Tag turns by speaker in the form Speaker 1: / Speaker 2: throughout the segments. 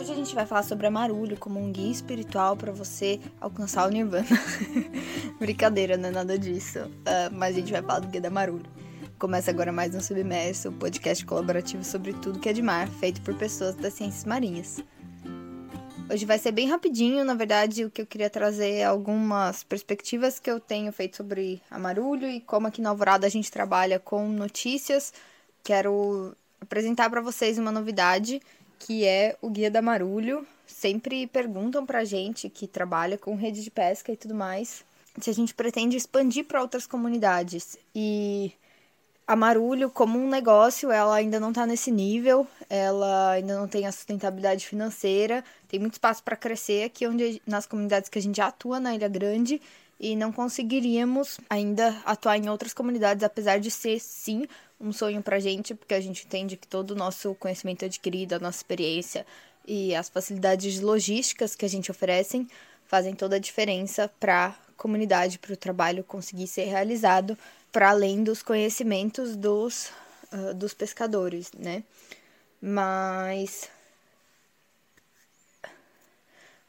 Speaker 1: Hoje a gente vai falar sobre a Marulho como um guia espiritual para você alcançar o Nirvana. Brincadeira, não é nada disso. Uh, mas a gente vai falar do Guia da Marulho. Começa agora mais um Submerso, um podcast colaborativo sobre tudo que é de mar, feito por pessoas das ciências marinhas. Hoje vai ser bem rapidinho, na verdade, o que eu queria trazer é algumas perspectivas que eu tenho feito sobre a Marulho e como aqui na Alvorada a gente trabalha com notícias. Quero apresentar para vocês uma novidade que é o Guia da Marulho. Sempre perguntam pra gente que trabalha com rede de pesca e tudo mais se a gente pretende expandir para outras comunidades. E a Marulho, como um negócio, ela ainda não está nesse nível, ela ainda não tem a sustentabilidade financeira, tem muito espaço para crescer aqui onde, nas comunidades que a gente já atua na Ilha Grande e não conseguiríamos ainda atuar em outras comunidades, apesar de ser sim um sonho para a gente, porque a gente entende que todo o nosso conhecimento adquirido, a nossa experiência e as facilidades logísticas que a gente oferece fazem toda a diferença para a comunidade, para o trabalho conseguir ser realizado, para além dos conhecimentos dos, uh, dos pescadores, né? Mas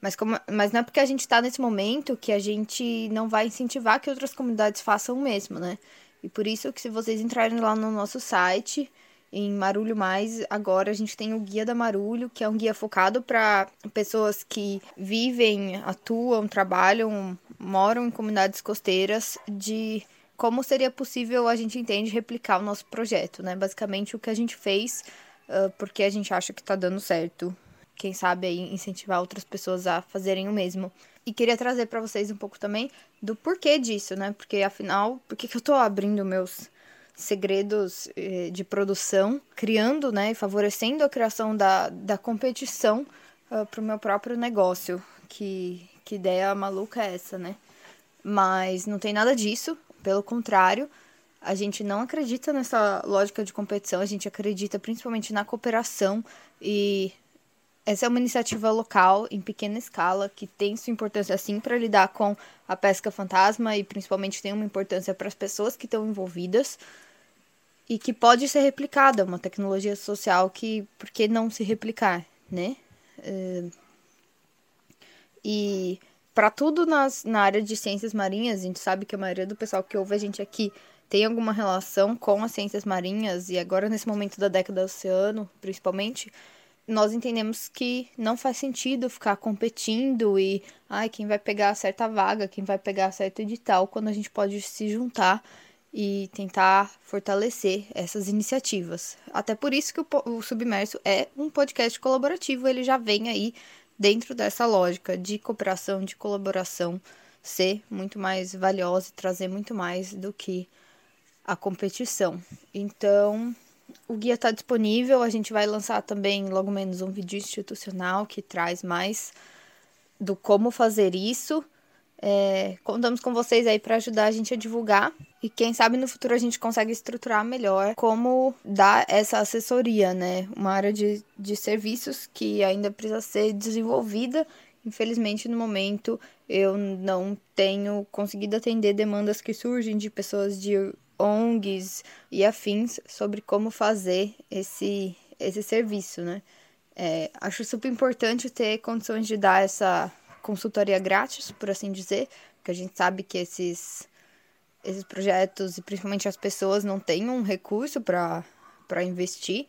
Speaker 1: mas, como, mas não é porque a gente está nesse momento que a gente não vai incentivar que outras comunidades façam o mesmo, né? E por isso que se vocês entrarem lá no nosso site, em Marulho Mais, agora a gente tem o Guia da Marulho, que é um guia focado para pessoas que vivem, atuam, trabalham, moram em comunidades costeiras, de como seria possível a gente entende replicar o nosso projeto, né? Basicamente o que a gente fez, uh, porque a gente acha que está dando certo quem sabe aí incentivar outras pessoas a fazerem o mesmo. E queria trazer para vocês um pouco também do porquê disso, né? Porque afinal, por que, que eu tô abrindo meus segredos eh, de produção, criando, né, e favorecendo a criação da, da competição uh, para o meu próprio negócio. Que, que ideia maluca é essa, né? Mas não tem nada disso, pelo contrário, a gente não acredita nessa lógica de competição, a gente acredita principalmente na cooperação e essa é uma iniciativa local, em pequena escala, que tem sua importância sim para lidar com a pesca fantasma e principalmente tem uma importância para as pessoas que estão envolvidas e que pode ser replicada, uma tecnologia social que, por que não se replicar, né? Uh, e para tudo nas, na área de ciências marinhas, a gente sabe que a maioria do pessoal que ouve a gente aqui tem alguma relação com as ciências marinhas e agora nesse momento da década do oceano, principalmente, nós entendemos que não faz sentido ficar competindo e ai, quem vai pegar certa vaga, quem vai pegar certo edital, quando a gente pode se juntar e tentar fortalecer essas iniciativas. Até por isso que o, o Submerso é um podcast colaborativo, ele já vem aí dentro dessa lógica de cooperação, de colaboração, ser muito mais valiosa e trazer muito mais do que a competição. Então, o guia está disponível, a gente vai lançar também logo menos um vídeo institucional que traz mais do como fazer isso. É, contamos com vocês aí para ajudar a gente a divulgar e quem sabe no futuro a gente consegue estruturar melhor como dar essa assessoria, né? Uma área de, de serviços que ainda precisa ser desenvolvida. Infelizmente, no momento, eu não tenho conseguido atender demandas que surgem de pessoas de ONGs e afins sobre como fazer esse, esse serviço, né? É, acho super importante ter condições de dar essa consultoria grátis, por assim dizer, porque a gente sabe que esses, esses projetos e principalmente as pessoas não têm um recurso para investir,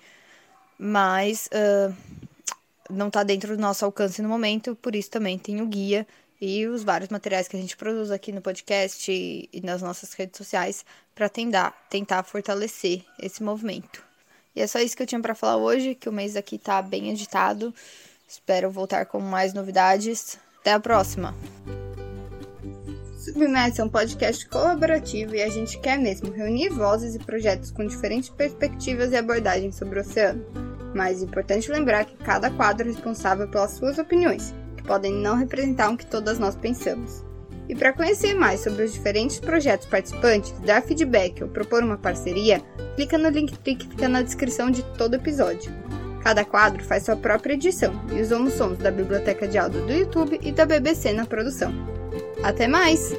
Speaker 1: mas uh, não está dentro do nosso alcance no momento, por isso também tem o guia e os vários materiais que a gente produz aqui no podcast e, nas nossas redes sociais para tentar, tentar fortalecer esse movimento. E é só isso que eu tinha para falar hoje, que o mês aqui tá bem editado. Espero voltar com mais novidades. Até a próxima!
Speaker 2: Submerso é um podcast colaborativo e a gente quer mesmo reunir vozes e projetos com diferentes perspectivas e abordagens sobre o oceano. Mas é importante lembrar que cada quadro é responsável pelas suas opiniões que podem não representar o que todas nós pensamos. E para conhecer mais sobre os diferentes projetos participantes, dar feedback ou propor uma parceria, clica no link que fica na descrição de todo episódio. Cada quadro faz sua própria edição e usamos sons da biblioteca de áudio do YouTube e da BBC na produção. Até mais!